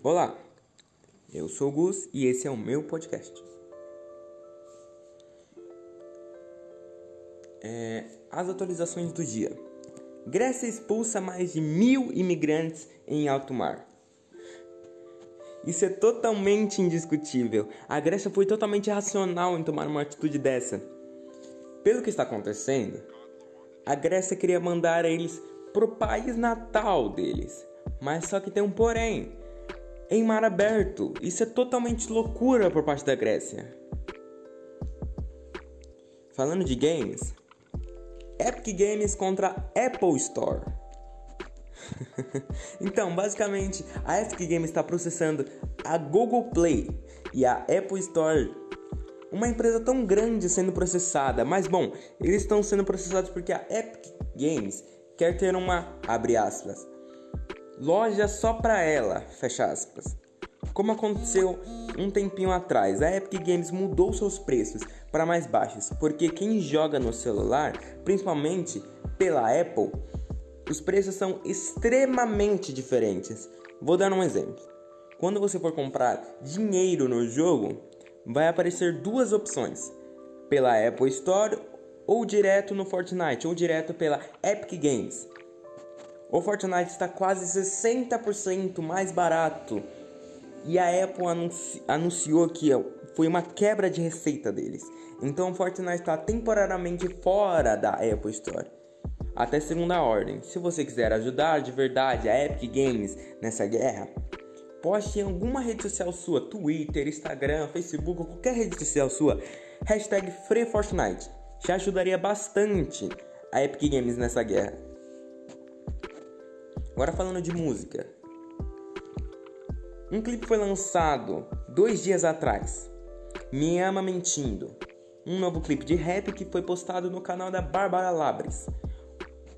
Olá, eu sou o Gus e esse é o meu podcast. É, as atualizações do dia. Grécia expulsa mais de mil imigrantes em alto mar. Isso é totalmente indiscutível. A Grécia foi totalmente racional em tomar uma atitude dessa. Pelo que está acontecendo, a Grécia queria mandar eles pro país natal deles. Mas só que tem um porém. Em mar aberto, isso é totalmente loucura por parte da Grécia. Falando de games, Epic Games contra Apple Store. então, basicamente, a Epic Games está processando a Google Play e a Apple Store. Uma empresa tão grande sendo processada, mas bom, eles estão sendo processados porque a Epic Games quer ter uma, abre aspas, loja só para ela, fecha aspas. Como aconteceu um tempinho atrás, a Epic Games mudou seus preços para mais baixos, porque quem joga no celular, principalmente pela Apple, os preços são extremamente diferentes. Vou dar um exemplo. Quando você for comprar dinheiro no jogo, vai aparecer duas opções: pela Apple Store ou direto no Fortnite, ou direto pela Epic Games. O Fortnite está quase 60% mais barato e a Apple anunci anunciou que foi uma quebra de receita deles. Então o Fortnite está temporariamente fora da Apple Store. Até segunda ordem. Se você quiser ajudar de verdade a Epic Games nessa guerra, poste em alguma rede social sua, Twitter, Instagram, Facebook, qualquer rede social sua, hashtag FreeFortnite já ajudaria bastante a Epic Games nessa guerra. Agora falando de música. Um clipe foi lançado dois dias atrás. Me Ama Mentindo. Um novo clipe de rap que foi postado no canal da Bárbara Labres.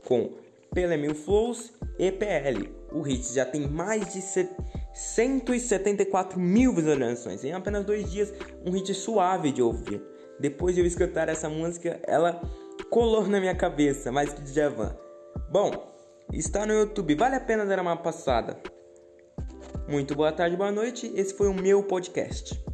Com Pelemil Flows e PL. O hit já tem mais de 174 mil visualizações. Em apenas dois dias, um hit suave de ouvir. Depois de eu escutar essa música, ela colou na minha cabeça, mais que de Javan. Bom, está no YouTube, vale a pena dar uma passada. Muito boa tarde, boa noite. Esse foi o meu podcast.